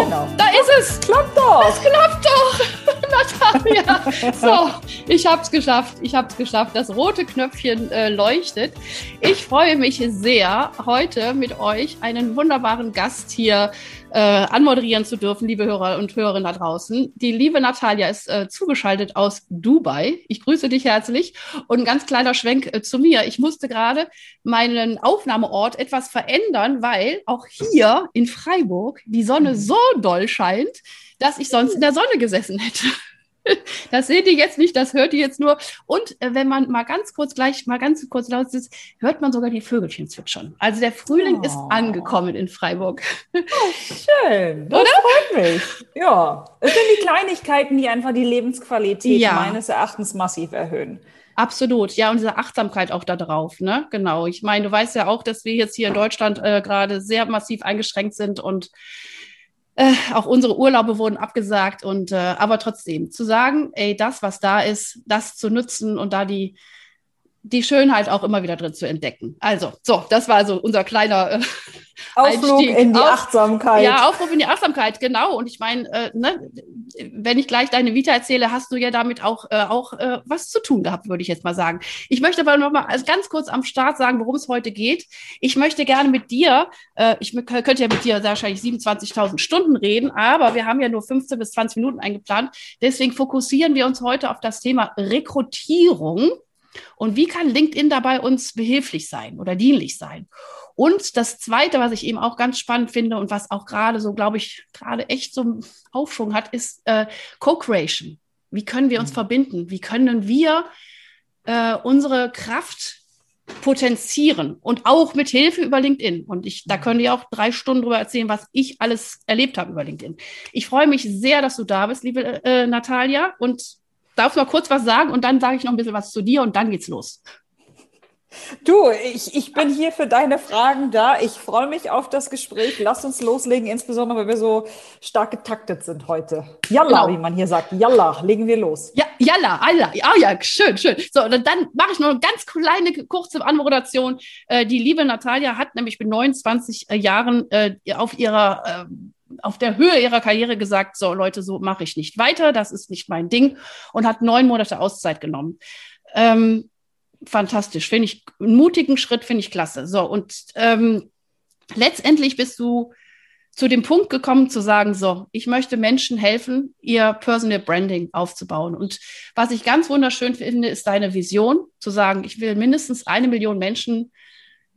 Oh, genau. da ist es. Klappt doch. Es klappt doch. Natalia. So, ich habe es geschafft. Ich habe es geschafft. Das rote Knöpfchen äh, leuchtet. Ich freue mich sehr, heute mit euch einen wunderbaren Gast hier äh, anmoderieren zu dürfen, liebe Hörer und Hörerinnen da draußen. Die liebe Natalia ist äh, zugeschaltet aus Dubai. Ich grüße dich herzlich und ein ganz kleiner Schwenk äh, zu mir. Ich musste gerade meinen Aufnahmeort etwas verändern, weil auch hier in Freiburg die Sonne so doll scheint, dass ich sonst in der Sonne gesessen hätte. Das seht ihr jetzt nicht, das hört ihr jetzt nur. Und äh, wenn man mal ganz kurz gleich, mal ganz kurz laut sitzt, hört man sogar die Vögelchen zwitschern. Also der Frühling oh. ist angekommen in Freiburg. Oh, schön. Das Oder? freut mich. Ja. Es sind die Kleinigkeiten, die einfach die Lebensqualität ja. meines Erachtens massiv erhöhen. Absolut, ja, und diese Achtsamkeit auch da drauf, ne? Genau. Ich meine, du weißt ja auch, dass wir jetzt hier in Deutschland äh, gerade sehr massiv eingeschränkt sind und äh, auch unsere Urlaube wurden abgesagt und äh, aber trotzdem zu sagen, ey, das, was da ist, das zu nutzen und da die die Schönheit auch immer wieder drin zu entdecken. Also, so, das war so unser kleiner äh, Ausflug Einstieg. in die Auf, Achtsamkeit. Ja, Ausflug in die Achtsamkeit, genau. Und ich meine, äh, ne, wenn ich gleich deine Vita erzähle, hast du ja damit auch, äh, auch äh, was zu tun gehabt, würde ich jetzt mal sagen. Ich möchte aber noch mal also ganz kurz am Start sagen, worum es heute geht. Ich möchte gerne mit dir, äh, ich könnte ja mit dir wahrscheinlich 27.000 Stunden reden, aber wir haben ja nur 15 bis 20 Minuten eingeplant. Deswegen fokussieren wir uns heute auf das Thema Rekrutierung und wie kann LinkedIn dabei uns behilflich sein oder dienlich sein? Und das Zweite, was ich eben auch ganz spannend finde und was auch gerade so, glaube ich, gerade echt so einen Aufschwung hat, ist äh, Co-Creation. Wie können wir uns mhm. verbinden? Wie können wir äh, unsere Kraft potenzieren und auch mit Hilfe über LinkedIn. Und ich, da mhm. könnt ihr auch drei Stunden drüber erzählen, was ich alles erlebt habe über LinkedIn. Ich freue mich sehr, dass du da bist, liebe äh, Natalia. Und darf noch kurz was sagen und dann sage ich noch ein bisschen was zu dir und dann geht's los. Du, ich, ich bin hier für deine Fragen da. Ich freue mich auf das Gespräch. Lass uns loslegen, insbesondere weil wir so stark getaktet sind heute. Yalla, genau. wie man hier sagt. Yalla, legen wir los. Ja, yalla, Allah. Ah ja, schön, schön. So, und dann mache ich noch eine ganz kleine, kurze Anmoderation. Äh, die liebe Natalia hat nämlich mit 29 äh, Jahren äh, auf ihrer äh, auf der Höhe ihrer Karriere gesagt, so Leute, so mache ich nicht weiter, das ist nicht mein Ding und hat neun Monate Auszeit genommen. Ähm, fantastisch, finde ich, einen mutigen Schritt finde ich klasse. So, und ähm, letztendlich bist du zu dem Punkt gekommen zu sagen, so, ich möchte Menschen helfen, ihr Personal Branding aufzubauen. Und was ich ganz wunderschön finde, ist deine Vision, zu sagen, ich will mindestens eine Million Menschen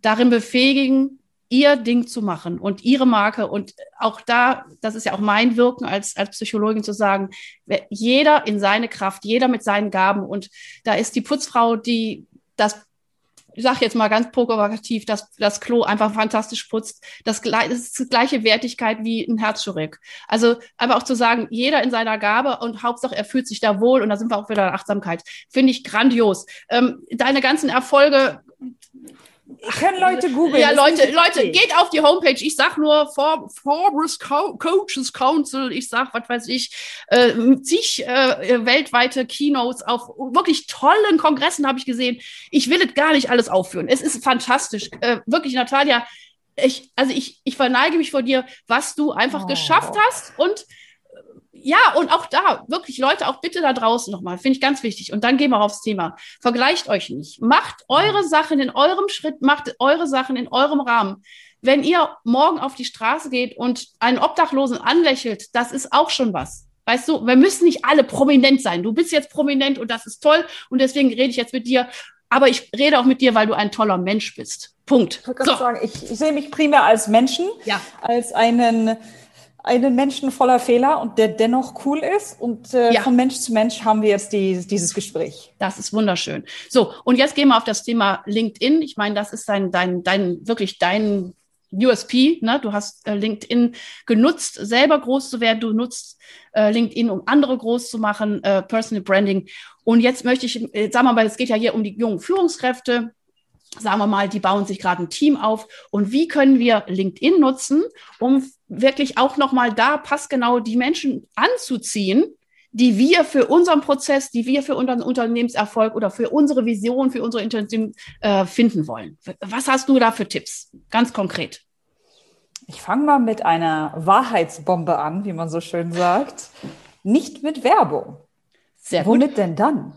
darin befähigen, ihr Ding zu machen und ihre Marke. Und auch da, das ist ja auch mein Wirken als, als Psychologin zu sagen, jeder in seine Kraft, jeder mit seinen Gaben. Und da ist die Putzfrau, die das ich sage jetzt mal ganz provokativ, dass das Klo einfach fantastisch putzt. Das, das ist die gleiche Wertigkeit wie ein Herzchirurg. Also aber auch zu sagen, jeder in seiner Gabe und Hauptsache er fühlt sich da wohl und da sind wir auch wieder in Achtsamkeit. Finde ich grandios. Ähm, deine ganzen Erfolge können Leute googeln. Ja, Leute, Leute, geht auf die Homepage. Ich sag nur For Forbes Co Coaches Council. Ich sag, was weiß ich, äh, zig äh, weltweite Keynotes auf wirklich tollen Kongressen habe ich gesehen. Ich will es gar nicht alles aufführen. Es ist fantastisch. Äh, wirklich, Natalia, ich, also ich, ich verneige mich vor dir, was du einfach oh. geschafft hast und ja, und auch da, wirklich, Leute, auch bitte da draußen nochmal, finde ich ganz wichtig. Und dann gehen wir aufs Thema. Vergleicht euch nicht. Macht eure Sachen in eurem Schritt, macht eure Sachen in eurem Rahmen. Wenn ihr morgen auf die Straße geht und einen Obdachlosen anlächelt, das ist auch schon was. Weißt du, wir müssen nicht alle prominent sein. Du bist jetzt prominent und das ist toll und deswegen rede ich jetzt mit dir. Aber ich rede auch mit dir, weil du ein toller Mensch bist. Punkt. Ich, so. sagen, ich, ich sehe mich primär als Menschen, ja. als einen einen Menschen voller Fehler und der dennoch cool ist. Und äh, ja. von Mensch zu Mensch haben wir jetzt die, dieses Gespräch. Das ist wunderschön. So, und jetzt gehen wir auf das Thema LinkedIn. Ich meine, das ist dein, dein, dein, wirklich dein USP, ne? du hast äh, LinkedIn genutzt, selber groß zu werden, du nutzt äh, LinkedIn, um andere groß zu machen, äh, Personal Branding. Und jetzt möchte ich, äh, sagen wir mal, es geht ja hier um die jungen Führungskräfte, sagen wir mal, die bauen sich gerade ein Team auf. Und wie können wir LinkedIn nutzen, um wirklich auch nochmal da passgenau die Menschen anzuziehen, die wir für unseren Prozess, die wir für unseren Unternehmenserfolg oder für unsere Vision, für unsere Intention äh, finden wollen. Was hast du da für Tipps? Ganz konkret. Ich fange mal mit einer Wahrheitsbombe an, wie man so schön sagt. Nicht mit Werbung. Sehr gut. Womit denn dann?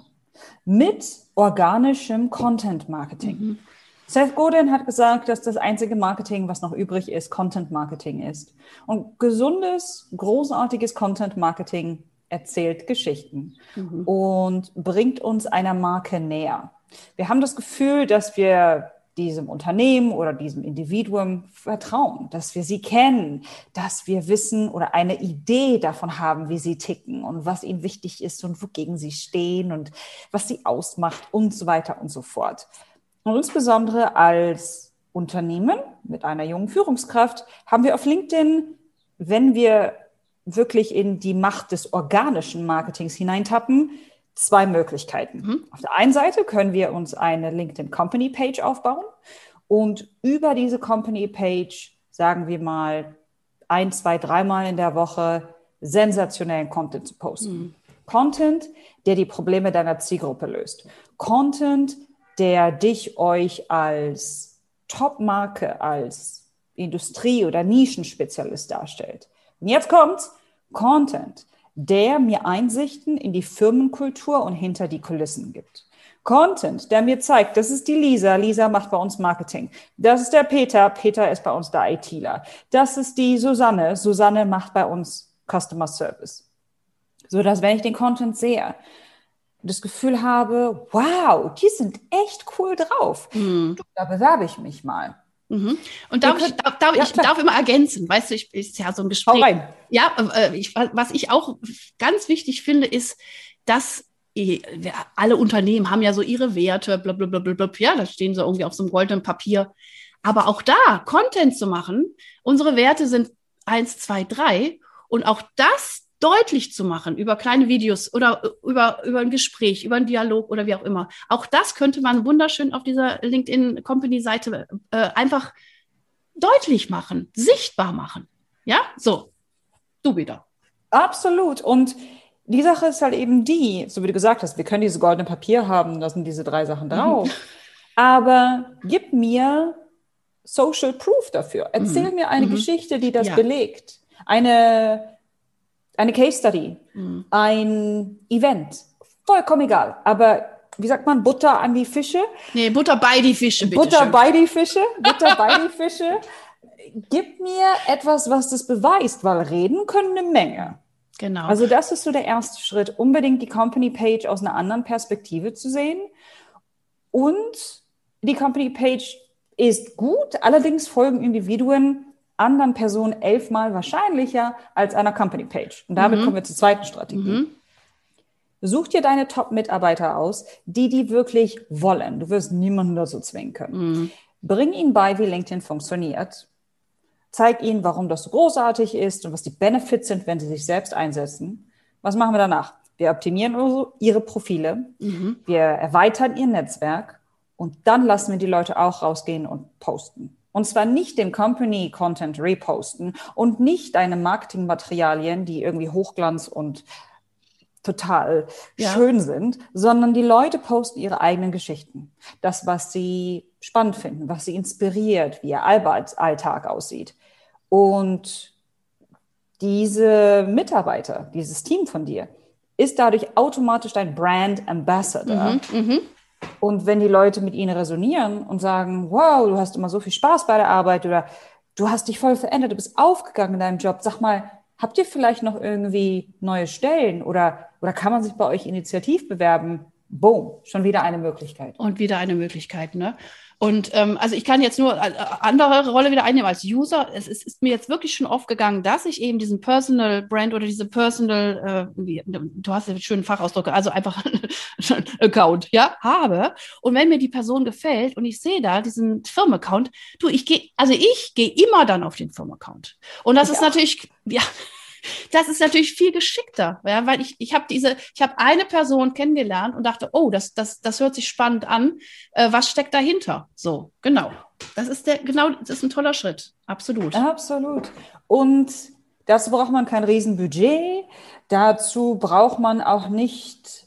Mit organischem Content Marketing. Mhm. Seth Godin hat gesagt, dass das einzige Marketing, was noch übrig ist, Content Marketing ist. Und gesundes, großartiges Content Marketing erzählt Geschichten mhm. und bringt uns einer Marke näher. Wir haben das Gefühl, dass wir diesem Unternehmen oder diesem Individuum vertrauen, dass wir sie kennen, dass wir wissen oder eine Idee davon haben, wie sie ticken und was ihnen wichtig ist und wogegen sie stehen und was sie ausmacht und so weiter und so fort. Und insbesondere als Unternehmen mit einer jungen Führungskraft haben wir auf LinkedIn, wenn wir wirklich in die Macht des organischen Marketings hineintappen, zwei Möglichkeiten. Mhm. Auf der einen Seite können wir uns eine LinkedIn Company Page aufbauen und über diese Company Page, sagen wir mal, ein, zwei, dreimal in der Woche sensationellen Content zu posten. Mhm. Content, der die Probleme deiner Zielgruppe löst. Content, der dich euch als Top-Marke, als Industrie- oder Nischenspezialist darstellt. Und jetzt kommt's, Content, der mir Einsichten in die Firmenkultur und hinter die Kulissen gibt. Content, der mir zeigt, das ist die Lisa, Lisa macht bei uns Marketing. Das ist der Peter, Peter ist bei uns der ITler. Das ist die Susanne, Susanne macht bei uns Customer Service. So dass, wenn ich den Content sehe, das Gefühl habe, wow, die sind echt cool drauf. Mhm. Da bewerbe ich mich mal. Mhm. Und darf, könnt, ich, darf, darf ja, ich darf immer ergänzen, weißt du, ich ist ja so ein Gespräch. Hau rein. Ja, äh, ich, was ich auch ganz wichtig finde, ist, dass alle Unternehmen haben ja so ihre Werte, blablabla, ja, da stehen sie irgendwie auf so einem goldenen Papier. Aber auch da Content zu machen, unsere Werte sind eins, zwei, drei. Und auch das deutlich zu machen über kleine Videos oder über, über ein Gespräch, über einen Dialog oder wie auch immer. Auch das könnte man wunderschön auf dieser LinkedIn Company Seite äh, einfach deutlich machen, sichtbar machen. Ja, so. Du wieder. Absolut. Und die Sache ist halt eben die, so wie du gesagt hast, wir können dieses goldene Papier haben, da sind diese drei Sachen drauf. Mhm. Aber gib mir Social Proof dafür. Erzähl mhm. mir eine mhm. Geschichte, die das ja. belegt. Eine eine Case Study, mhm. ein Event, vollkommen egal. Aber wie sagt man, Butter an die Fische? Nee, Butter bei die Fische, bitte Butter schön. bei die Fische, Butter bei die Fische. Gib mir etwas, was das beweist, weil reden können eine Menge. Genau. Also das ist so der erste Schritt, unbedingt die Company Page aus einer anderen Perspektive zu sehen. Und die Company Page ist gut, allerdings folgen Individuen anderen Personen elfmal wahrscheinlicher als einer Company Page. Und damit mhm. kommen wir zur zweiten Strategie. Mhm. Such dir deine Top-Mitarbeiter aus, die die wirklich wollen. Du wirst niemanden dazu zwingen können. Mhm. Bring ihnen bei, wie LinkedIn funktioniert. Zeig ihnen, warum das so großartig ist und was die Benefits sind, wenn sie sich selbst einsetzen. Was machen wir danach? Wir optimieren ihre Profile. Mhm. Wir erweitern ihr Netzwerk. Und dann lassen wir die Leute auch rausgehen und posten. Und zwar nicht den Company-Content reposten und nicht deine Marketingmaterialien, die irgendwie Hochglanz und total ja. schön sind, sondern die Leute posten ihre eigenen Geschichten. Das, was sie spannend finden, was sie inspiriert, wie ihr Alltag aussieht. Und diese Mitarbeiter, dieses Team von dir, ist dadurch automatisch dein Brand Ambassador. Mhm, mh. Und wenn die Leute mit ihnen resonieren und sagen, wow, du hast immer so viel Spaß bei der Arbeit oder du hast dich voll verändert, du bist aufgegangen in deinem Job, sag mal, habt ihr vielleicht noch irgendwie neue Stellen oder, oder kann man sich bei euch initiativ bewerben? boom, schon wieder eine Möglichkeit. Und wieder eine Möglichkeit, ne? Und ähm, also ich kann jetzt nur eine äh, andere Rolle wieder einnehmen als User. Es ist, ist, mir jetzt wirklich schon aufgegangen, dass ich eben diesen Personal Brand oder diese Personal, äh, wie, du hast ja schönen Fachausdruck, also einfach Account, ja, habe. Und wenn mir die Person gefällt und ich sehe da diesen Firmenaccount, du, ich gehe, also ich gehe immer dann auf den Firmenaccount. Und das ja. ist natürlich, ja, das ist natürlich viel geschickter, ja, weil ich, ich habe diese, ich habe eine Person kennengelernt und dachte, oh, das, das, das hört sich spannend an. Äh, was steckt dahinter? So, genau. Das ist der, genau, das ist ein toller Schritt. Absolut. Absolut. Und dazu braucht man kein Riesenbudget. Dazu braucht man auch nicht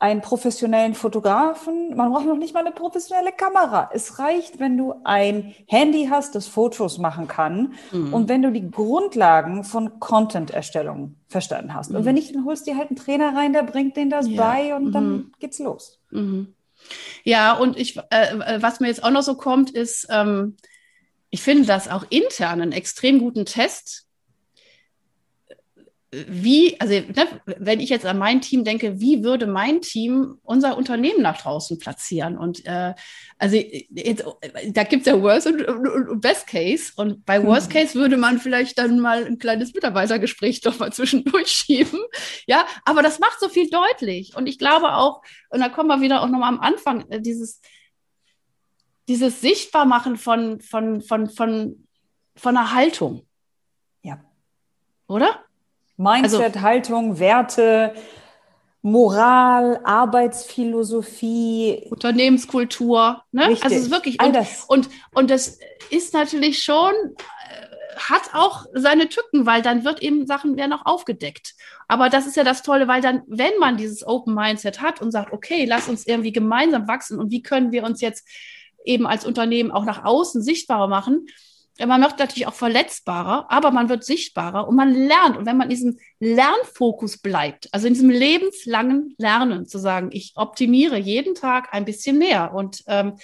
einen professionellen Fotografen. Man braucht noch nicht mal eine professionelle Kamera. Es reicht, wenn du ein Handy hast, das Fotos machen kann mhm. und wenn du die Grundlagen von Content-Erstellung verstanden hast. Mhm. Und wenn nicht, dann holst du dir halt einen Trainer rein, der bringt den das ja. bei und mhm. dann geht's los. Mhm. Ja, und ich, äh, was mir jetzt auch noch so kommt, ist, ähm, ich finde das auch intern einen extrem guten Test wie, also ne, wenn ich jetzt an mein Team denke, wie würde mein Team unser Unternehmen nach draußen platzieren? Und äh, also jetzt, da gibt es ja Worst und, und, und, Best Case. Und bei Worst Case würde man vielleicht dann mal ein kleines Mitarbeitergespräch doch mal zwischendurch schieben. Ja, aber das macht so viel deutlich. Und ich glaube auch, und da kommen wir wieder auch nochmal am Anfang, äh, dieses, dieses Sichtbarmachen von, von, von, von, von einer Haltung. Ja. Oder? Mindset, also, Haltung, Werte, Moral, Arbeitsphilosophie. Unternehmenskultur. Ne? Richtig. Also es ist wirklich. Und, und, und das ist natürlich schon, äh, hat auch seine Tücken, weil dann wird eben Sachen werden auch aufgedeckt. Aber das ist ja das Tolle, weil dann, wenn man dieses Open Mindset hat und sagt, okay, lass uns irgendwie gemeinsam wachsen und wie können wir uns jetzt eben als Unternehmen auch nach außen sichtbarer machen, man wird natürlich auch verletzbarer, aber man wird sichtbarer und man lernt. Und wenn man in diesem Lernfokus bleibt, also in diesem lebenslangen Lernen, zu sagen, ich optimiere jeden Tag ein bisschen mehr und ähm,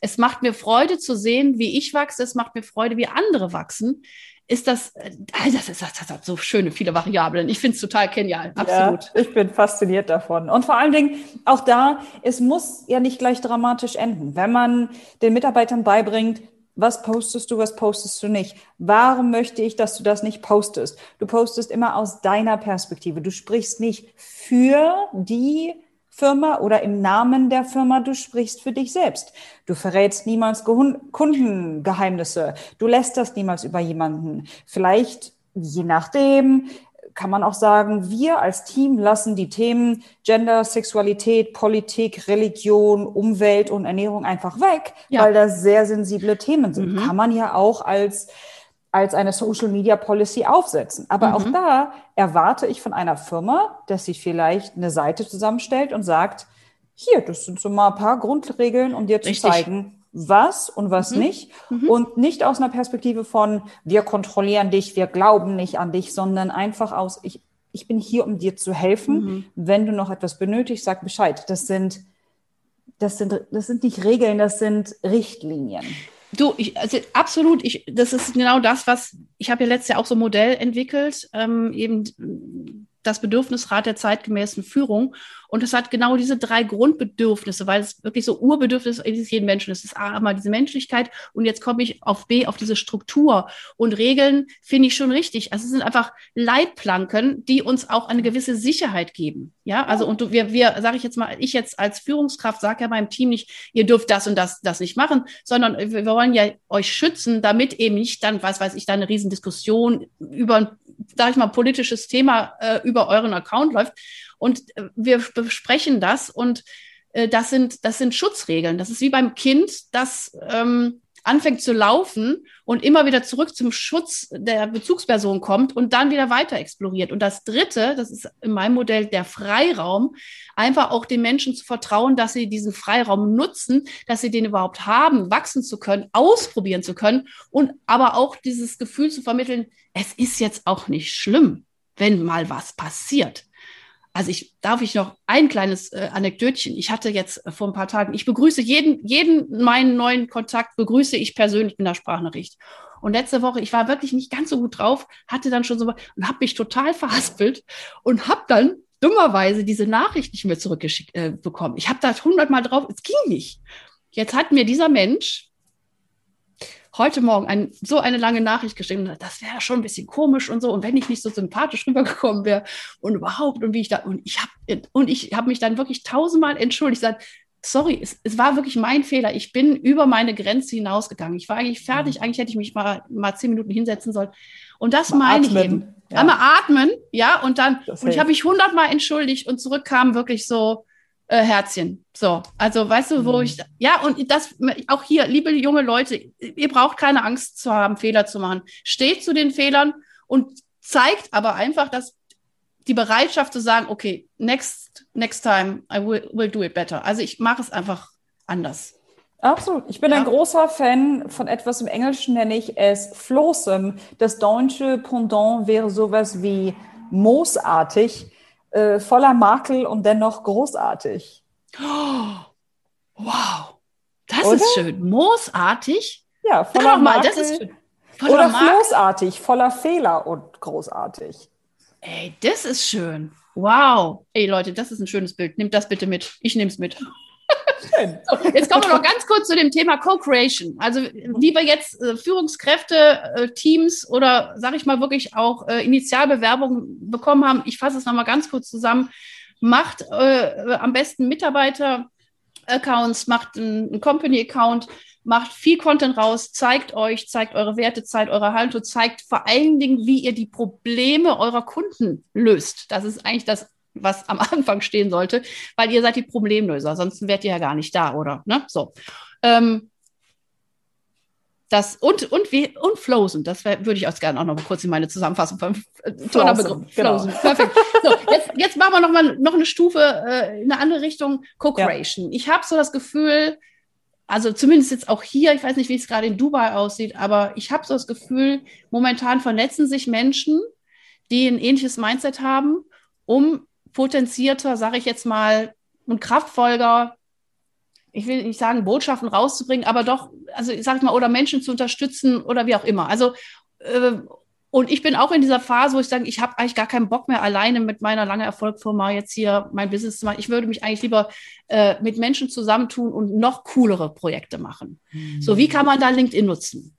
es macht mir Freude zu sehen, wie ich wachse, es macht mir Freude, wie andere wachsen, ist das, äh, das, ist, das hat so schöne, viele Variablen. Ich finde es total genial, absolut. Ja, ich bin fasziniert davon. Und vor allen Dingen auch da, es muss ja nicht gleich dramatisch enden. Wenn man den Mitarbeitern beibringt, was postest du, was postest du nicht? Warum möchte ich, dass du das nicht postest? Du postest immer aus deiner Perspektive. Du sprichst nicht für die Firma oder im Namen der Firma, du sprichst für dich selbst. Du verrätst niemals Kundengeheimnisse. Du lässt das niemals über jemanden. Vielleicht, je nachdem, kann man auch sagen, wir als Team lassen die Themen Gender, Sexualität, Politik, Religion, Umwelt und Ernährung einfach weg, ja. weil das sehr sensible Themen sind. Mhm. Kann man ja auch als als eine Social Media Policy aufsetzen. Aber mhm. auch da erwarte ich von einer Firma, dass sie vielleicht eine Seite zusammenstellt und sagt, hier, das sind so mal ein paar Grundregeln, um dir zu Richtig. zeigen, was und was mhm. nicht. Mhm. Und nicht aus einer Perspektive von, wir kontrollieren dich, wir glauben nicht an dich, sondern einfach aus, ich, ich bin hier, um dir zu helfen. Mhm. Wenn du noch etwas benötigst, sag Bescheid. Das sind, das sind, das sind nicht Regeln, das sind Richtlinien. Du, ich, also absolut, ich, das ist genau das, was ich habe ja letztes Jahr auch so ein Modell entwickelt, ähm, eben das Bedürfnisrat der zeitgemäßen Führung. Und es hat genau diese drei Grundbedürfnisse, weil es wirklich so Urbedürfnis ist jeden Menschen. Es ist A, einmal diese Menschlichkeit und jetzt komme ich auf B, auf diese Struktur. Und Regeln finde ich schon richtig. Also es sind einfach Leitplanken, die uns auch eine gewisse Sicherheit geben. Ja, also und wir, wir, sage ich jetzt mal, ich jetzt als Führungskraft sage ja meinem Team nicht, ihr dürft das und das, das nicht machen, sondern wir wollen ja euch schützen, damit eben nicht dann, was weiß ich, da eine Riesendiskussion über sage ich mal, politisches Thema äh, über euren Account läuft. Und äh, wir besprechen das und äh, das, sind, das sind Schutzregeln. Das ist wie beim Kind, das ähm, anfängt zu laufen und immer wieder zurück zum Schutz der Bezugsperson kommt und dann wieder weiter exploriert. Und das Dritte, das ist in meinem Modell der Freiraum, einfach auch den Menschen zu vertrauen, dass sie diesen Freiraum nutzen, dass sie den überhaupt haben, wachsen zu können, ausprobieren zu können und aber auch dieses Gefühl zu vermitteln, es ist jetzt auch nicht schlimm, wenn mal was passiert. Also ich darf ich noch ein kleines äh, Anekdötchen. Ich hatte jetzt äh, vor ein paar Tagen, ich begrüße jeden, jeden meinen neuen Kontakt, begrüße ich persönlich mit einer Sprachnachricht. Und letzte Woche, ich war wirklich nicht ganz so gut drauf, hatte dann schon so und habe mich total verhaspelt und habe dann dummerweise diese Nachricht nicht mehr zurückgeschickt äh, bekommen. Ich habe da hundertmal drauf, es ging nicht. Jetzt hat mir dieser Mensch heute Morgen ein, so eine lange Nachricht geschrieben, das wäre schon ein bisschen komisch und so. Und wenn ich nicht so sympathisch rübergekommen wäre und überhaupt und wie ich da, und ich habe, und ich habe mich dann wirklich tausendmal entschuldigt, gesagt, sorry, es, es, war wirklich mein Fehler. Ich bin über meine Grenze hinausgegangen. Ich war eigentlich fertig. Mhm. Eigentlich hätte ich mich mal, mal zehn Minuten hinsetzen sollen. Und das mal meine atmen. ich eben. Ja. Einmal atmen, ja, und dann, und ich habe mich hundertmal entschuldigt und zurückkam wirklich so, äh, Herzchen. So, also weißt du, wo mhm. ich, ja, und das auch hier, liebe junge Leute, ihr braucht keine Angst zu haben, Fehler zu machen. Steht zu den Fehlern und zeigt aber einfach, dass die Bereitschaft zu sagen, okay, next, next time I will, will do it better. Also ich mache es einfach anders. Absolut. Ich bin ja. ein großer Fan von etwas im Englischen nenne ich es Flossem. Das deutsche Pendant wäre sowas wie moosartig, äh, voller Makel und dennoch großartig. Oh, wow, das Oder? ist schön. Moosartig? Ja, voller Makel. Mal, das ist schön. Voller Oder floßartig, voller Fehler und großartig. Ey, das ist schön. Wow. Ey, Leute, das ist ein schönes Bild. Nehmt das bitte mit. Ich nehme es mit. Schön. Jetzt kommen wir noch ganz kurz zu dem Thema Co-Creation. Also wie wir jetzt äh, Führungskräfte, äh, Teams oder sage ich mal wirklich auch äh, Initialbewerbungen bekommen haben. Ich fasse es nochmal ganz kurz zusammen. Macht äh, am besten Mitarbeiter-Accounts, macht einen Company-Account, macht viel Content raus, zeigt euch, zeigt eure Werte, zeigt eure Haltung, zeigt vor allen Dingen, wie ihr die Probleme eurer Kunden löst. Das ist eigentlich das, was am Anfang stehen sollte, weil ihr seid die Problemlöser, sonst wärt ihr ja gar nicht da, oder? Ne? So. Ähm, das, und, und, wie, und Flosen, das wär, würde ich auch gerne auch noch kurz in meine Zusammenfassung von äh, toller Begriff. Genau. Flosen, perfekt. So, jetzt, jetzt machen wir noch mal noch eine Stufe äh, in eine andere Richtung, Co-Creation. Ja. Ich habe so das Gefühl, also zumindest jetzt auch hier, ich weiß nicht, wie es gerade in Dubai aussieht, aber ich habe so das Gefühl, momentan vernetzen sich Menschen, die ein ähnliches Mindset haben, um potenzierter, sage ich jetzt mal, und kraftvoller, ich will nicht sagen, Botschaften rauszubringen, aber doch, also ich sage mal, oder Menschen zu unterstützen oder wie auch immer. Also äh, und ich bin auch in dieser Phase, wo ich sage, ich habe eigentlich gar keinen Bock mehr alleine mit meiner lange Erfolgfirma jetzt hier mein Business zu machen. Ich würde mich eigentlich lieber äh, mit Menschen zusammentun und noch coolere Projekte machen. Mhm. So, wie kann man da LinkedIn nutzen?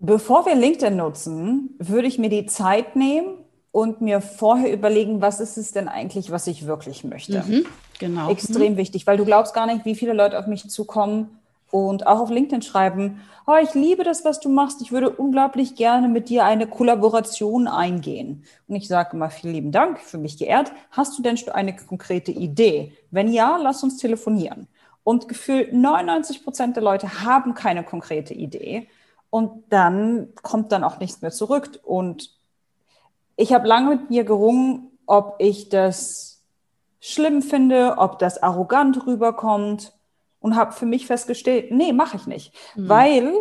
Bevor wir LinkedIn nutzen, würde ich mir die Zeit nehmen und mir vorher überlegen, was ist es denn eigentlich, was ich wirklich möchte. Mhm, genau. Extrem mhm. wichtig, weil du glaubst gar nicht, wie viele Leute auf mich zukommen und auch auf LinkedIn schreiben, oh, ich liebe das, was du machst, ich würde unglaublich gerne mit dir eine Kollaboration eingehen. Und ich sage immer, vielen lieben Dank, für mich geehrt. Hast du denn schon eine konkrete Idee? Wenn ja, lass uns telefonieren. Und gefühlt 99 Prozent der Leute haben keine konkrete Idee. Und dann kommt dann auch nichts mehr zurück. Und ich habe lange mit mir gerungen, ob ich das schlimm finde, ob das arrogant rüberkommt und habe für mich festgestellt, nee, mache ich nicht, mhm. weil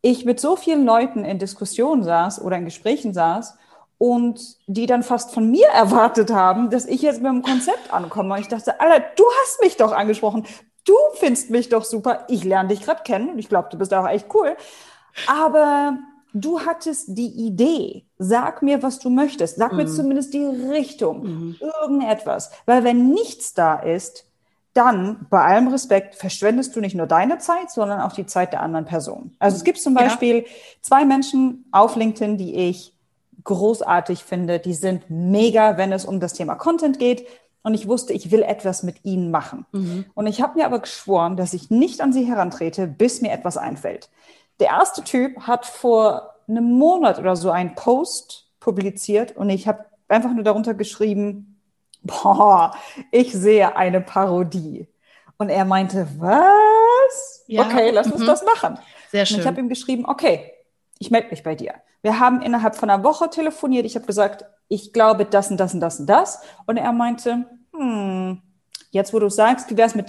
ich mit so vielen Leuten in Diskussionen saß oder in Gesprächen saß und die dann fast von mir erwartet haben, dass ich jetzt mit einem Konzept ankomme. Und ich dachte, Alter, du hast mich doch angesprochen, du findest mich doch super, ich lerne dich gerade kennen und ich glaube, du bist auch echt cool. Aber du hattest die Idee, sag mir, was du möchtest, sag mhm. mir zumindest die Richtung, mhm. irgendetwas. Weil wenn nichts da ist, dann bei allem Respekt verschwendest du nicht nur deine Zeit, sondern auch die Zeit der anderen Person. Also es gibt zum Beispiel ja. zwei Menschen auf LinkedIn, die ich großartig finde. Die sind mega, wenn es um das Thema Content geht. Und ich wusste, ich will etwas mit ihnen machen. Mhm. Und ich habe mir aber geschworen, dass ich nicht an sie herantrete, bis mir etwas einfällt. Der erste Typ hat vor einem Monat oder so einen Post publiziert und ich habe einfach nur darunter geschrieben, boah, ich sehe eine Parodie. Und er meinte, was? Ja. Okay, lass uns mhm. das machen. Sehr schön. Und ich habe ihm geschrieben, okay, ich melde mich bei dir. Wir haben innerhalb von einer Woche telefoniert. Ich habe gesagt, ich glaube das und das und das und das. Und er meinte, hm, jetzt wo du sagst, wie wär's mit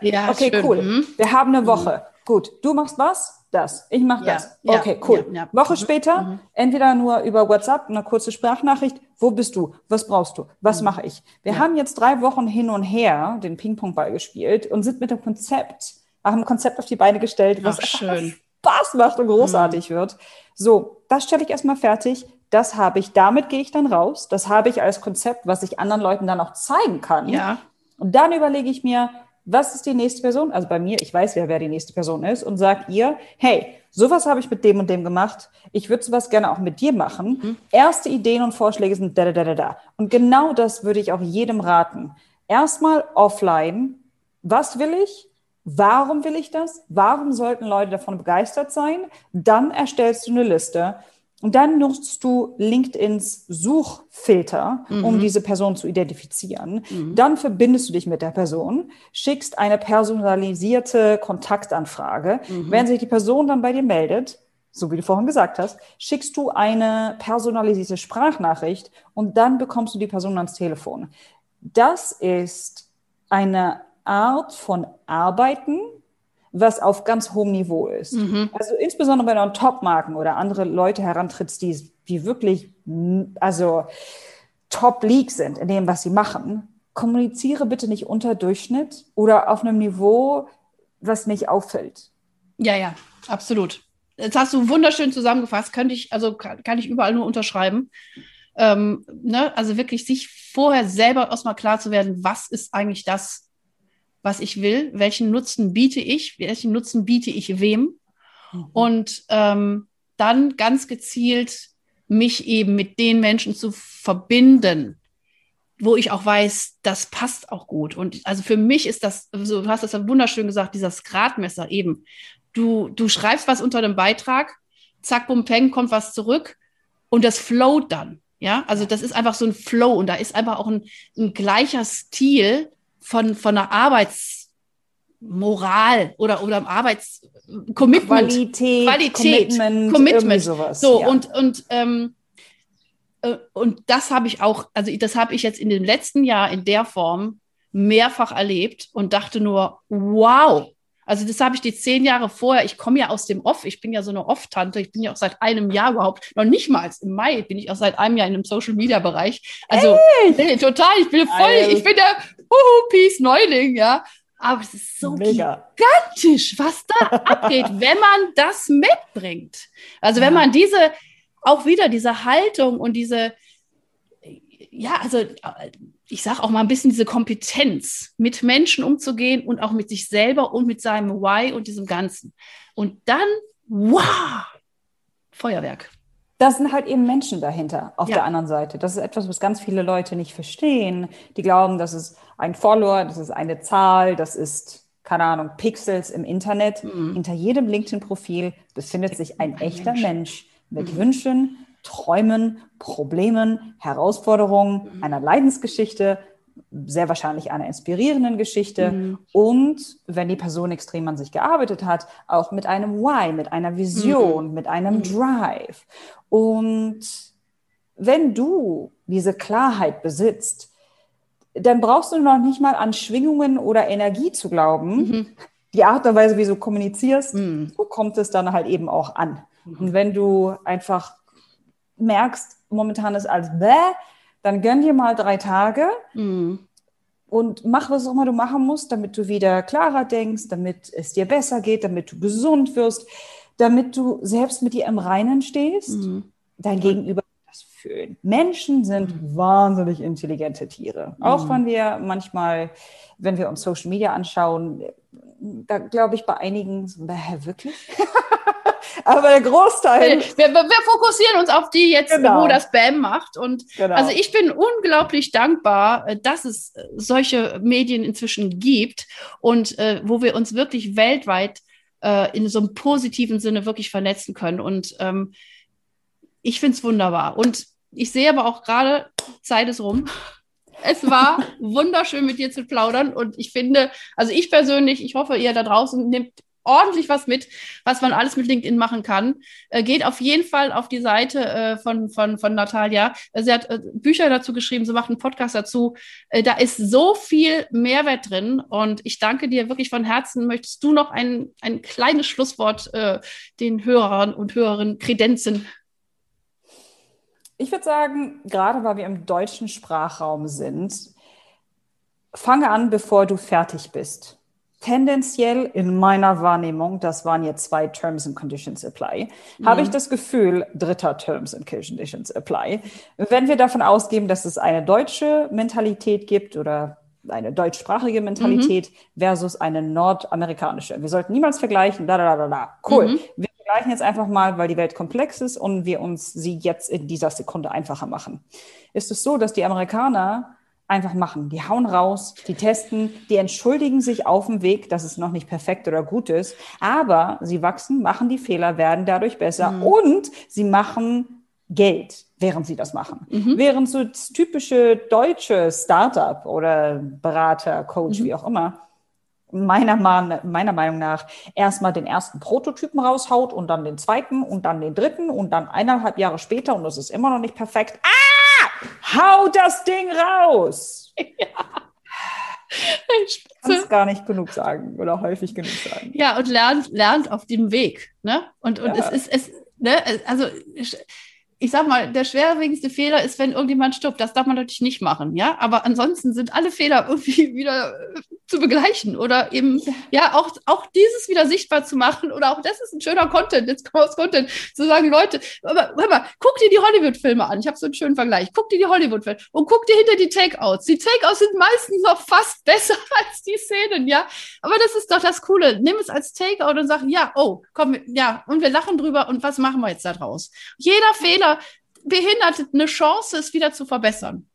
Ja, okay, schön. cool. Mhm. Wir haben eine Woche. Mhm. Gut, du machst was? Das, ich mache ja, das. Okay, cool. Ja, Woche mhm. später, mhm. entweder nur über WhatsApp, eine kurze Sprachnachricht, wo bist du? Was brauchst du? Was mhm. mache ich? Wir haben jetzt drei Wochen hin und her den Ping-Pong-Ball gespielt und sind mit dem Konzept, haben ein Konzept auf die Beine gestellt, was Ach, schön. Spaß macht und großartig mhm. wird. So, das stelle ich erstmal fertig. das habe ich, damit gehe ich dann raus, das habe ich als Konzept, was ich anderen Leuten dann auch zeigen kann. Ja. Und dann überlege ich mir, was ist die nächste Person? Also bei mir, ich weiß ja, wer die nächste Person ist und sage ihr, hey, sowas habe ich mit dem und dem gemacht. Ich würde sowas gerne auch mit dir machen. Mhm. Erste Ideen und Vorschläge sind da, da, da, da, da. Und genau das würde ich auch jedem raten. Erstmal offline. Was will ich? Warum will ich das? Warum sollten Leute davon begeistert sein? Dann erstellst du eine Liste. Und dann nutzt du LinkedIns Suchfilter, mhm. um diese Person zu identifizieren. Mhm. Dann verbindest du dich mit der Person, schickst eine personalisierte Kontaktanfrage. Mhm. Wenn sich die Person dann bei dir meldet, so wie du vorhin gesagt hast, schickst du eine personalisierte Sprachnachricht und dann bekommst du die Person ans Telefon. Das ist eine Art von Arbeiten, was auf ganz hohem Niveau ist. Mhm. Also insbesondere wenn du an Top-Marken oder andere Leute herantrittst, die, die wirklich, also Top-League sind in dem, was sie machen, kommuniziere bitte nicht unter Durchschnitt oder auf einem Niveau, was nicht auffällt. Ja, ja, absolut. Das hast du wunderschön zusammengefasst. Könnte ich, also kann, kann ich überall nur unterschreiben. Ähm, ne? Also wirklich sich vorher selber erstmal klar zu werden, was ist eigentlich das, was ich will, welchen Nutzen biete ich, welchen Nutzen biete ich wem mhm. und ähm, dann ganz gezielt mich eben mit den Menschen zu verbinden, wo ich auch weiß, das passt auch gut. Und also für mich ist das, so, du hast das ja wunderschön gesagt, dieses Gradmesser eben. Du, du schreibst was unter dem Beitrag, zack, bum, peng, kommt was zurück und das flowt dann. Ja, also das ist einfach so ein Flow und da ist einfach auch ein, ein gleicher Stil von, von einer Arbeitsmoral oder, oder Arbeitscommitment. Qualität, Qualität, Commitment, Commitment. sowas. So, ja. und, und, ähm, äh, und das habe ich auch, also das habe ich jetzt in dem letzten Jahr in der Form mehrfach erlebt und dachte nur, wow, also das habe ich die zehn Jahre vorher, ich komme ja aus dem Off, ich bin ja so eine Off-Tante, ich bin ja auch seit einem Jahr überhaupt, noch nicht mal im Mai bin ich auch seit einem Jahr in einem Social-Media-Bereich. Also nee, total, ich bin voll, ich bin der uhu, Peace Neuling, ja. Aber es ist so Mega. gigantisch, was da abgeht, wenn man das mitbringt. Also wenn man diese, auch wieder diese Haltung und diese, ja, also ich sage auch mal ein bisschen diese Kompetenz, mit Menschen umzugehen und auch mit sich selber und mit seinem Why und diesem Ganzen. Und dann, wow, Feuerwerk. Da sind halt eben Menschen dahinter auf ja. der anderen Seite. Das ist etwas, was ganz viele Leute nicht verstehen. Die glauben, das ist ein Follower, das ist eine Zahl, das ist, keine Ahnung, Pixels im Internet. Mhm. Hinter jedem LinkedIn-Profil befindet sich ein, ein echter Mensch, Mensch mit mhm. Wünschen, Träumen, Problemen, Herausforderungen, mhm. einer Leidensgeschichte, sehr wahrscheinlich einer inspirierenden Geschichte mhm. und wenn die Person extrem an sich gearbeitet hat, auch mit einem Why, mit einer Vision, mhm. mit einem mhm. Drive. Und wenn du diese Klarheit besitzt, dann brauchst du noch nicht mal an Schwingungen oder Energie zu glauben. Mhm. Die Art und Weise, wie du kommunizierst, mhm. so kommt es dann halt eben auch an. Und wenn du einfach merkst, momentan ist alles bäh, dann gönn dir mal drei Tage mhm. und mach, was auch immer du machen musst, damit du wieder klarer denkst, damit es dir besser geht, damit du gesund wirst, damit du selbst mit dir im Reinen stehst, mhm. dein Gegenüber das fühlen. Menschen sind mhm. wahnsinnig intelligente Tiere. Auch mhm. wenn wir manchmal, wenn wir uns Social Media anschauen, da glaube ich bei einigen, so, wirklich? Aber der Großteil. Wir, wir, wir, fokussieren uns auf die jetzt, genau. wo das Spam macht. Und genau. also ich bin unglaublich dankbar, äh, dass es äh, solche Medien inzwischen gibt und äh, wo wir uns wirklich weltweit äh, in so einem positiven Sinne wirklich vernetzen können. Und ähm, ich finde es wunderbar. Und ich sehe aber auch gerade, Zeit ist rum. Es war wunderschön, mit dir zu plaudern. Und ich finde, also ich persönlich, ich hoffe, ihr da draußen nehmt ordentlich was mit, was man alles mit LinkedIn machen kann. Äh, geht auf jeden Fall auf die Seite äh, von, von, von Natalia. Äh, sie hat äh, Bücher dazu geschrieben, sie macht einen Podcast dazu. Äh, da ist so viel Mehrwert drin und ich danke dir wirklich von Herzen. Möchtest du noch ein, ein kleines Schlusswort äh, den Hörern und Hörerinnen kredenzen? Ich würde sagen, gerade weil wir im deutschen Sprachraum sind, fange an, bevor du fertig bist. tendenziell in meiner Wahrnehmung, das waren jetzt zwei Terms and Conditions Apply, mhm. habe ich das Gefühl, dritter Terms and Conditions Apply. Wenn wir davon ausgehen, dass es eine deutsche Mentalität gibt oder eine deutschsprachige Mentalität mhm. versus eine nordamerikanische. Wir sollten niemals vergleichen, da, da, da, da. Cool. Mhm. Wir vergleichen jetzt einfach mal, weil die Welt komplex ist und wir uns sie jetzt in dieser Sekunde einfacher machen. Ist es so, dass die Amerikaner einfach machen. Die hauen raus, die testen, die entschuldigen sich auf dem Weg, dass es noch nicht perfekt oder gut ist, aber sie wachsen, machen die Fehler, werden dadurch besser mhm. und sie machen Geld, während sie das machen. Mhm. Während so das typische deutsche Startup oder Berater, Coach, mhm. wie auch immer, meiner, meiner Meinung nach erstmal den ersten Prototypen raushaut und dann den zweiten und dann den dritten und dann eineinhalb Jahre später und das ist immer noch nicht perfekt. Ah! Hau das Ding raus! Ja. Ich kann es gar nicht genug sagen oder häufig genug sagen. Ja, und lernt, lernt auf dem Weg. Ne? Und, und ja. es ist, es, ne? also ich sag mal, der schwerwiegendste Fehler ist, wenn irgendjemand stirbt. Das darf man natürlich nicht machen, ja. Aber ansonsten sind alle Fehler irgendwie wieder äh, zu begleichen oder eben, ja, auch, auch dieses wieder sichtbar zu machen oder auch das ist ein schöner Content, jetzt kommt aus Content, zu sagen, Leute, aber, hör mal, guck dir die Hollywood-Filme an. Ich habe so einen schönen Vergleich. Guck dir die Hollywood-Filme und guck dir hinter die Takeouts. Die Takeouts sind meistens noch fast besser als die Szenen, ja. Aber das ist doch das Coole. Nimm es als Takeout und sag, ja, oh, komm, ja, und wir lachen drüber und was machen wir jetzt da draus? Jeder Fehler behindert eine Chance, es wieder zu verbessern.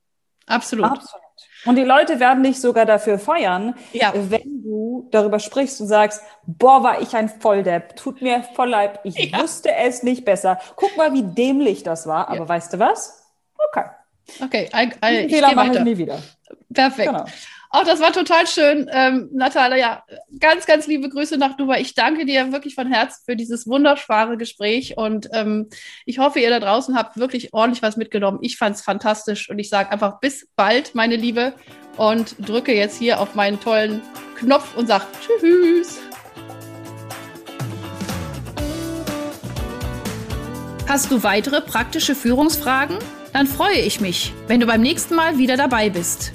Absolut. Absolut. Und die Leute werden dich sogar dafür feiern, ja. wenn du darüber sprichst und sagst, boah, war ich ein Volldepp, tut mir voll leid, ich ja. wusste es nicht besser. Guck mal, wie dämlich das war, aber ja. weißt du was? Okay. Okay, I, I, ich Fehler mache ich nie wieder. Perfekt. Genau. Auch das war total schön, ähm, Natalia. Ja, ganz, ganz liebe Grüße nach Dubai. Ich danke dir wirklich von Herzen für dieses wunderbare Gespräch und ähm, ich hoffe, ihr da draußen habt wirklich ordentlich was mitgenommen. Ich fand es fantastisch und ich sage einfach bis bald, meine Liebe, und drücke jetzt hier auf meinen tollen Knopf und sage Tschüss. Hast du weitere praktische Führungsfragen? Dann freue ich mich, wenn du beim nächsten Mal wieder dabei bist.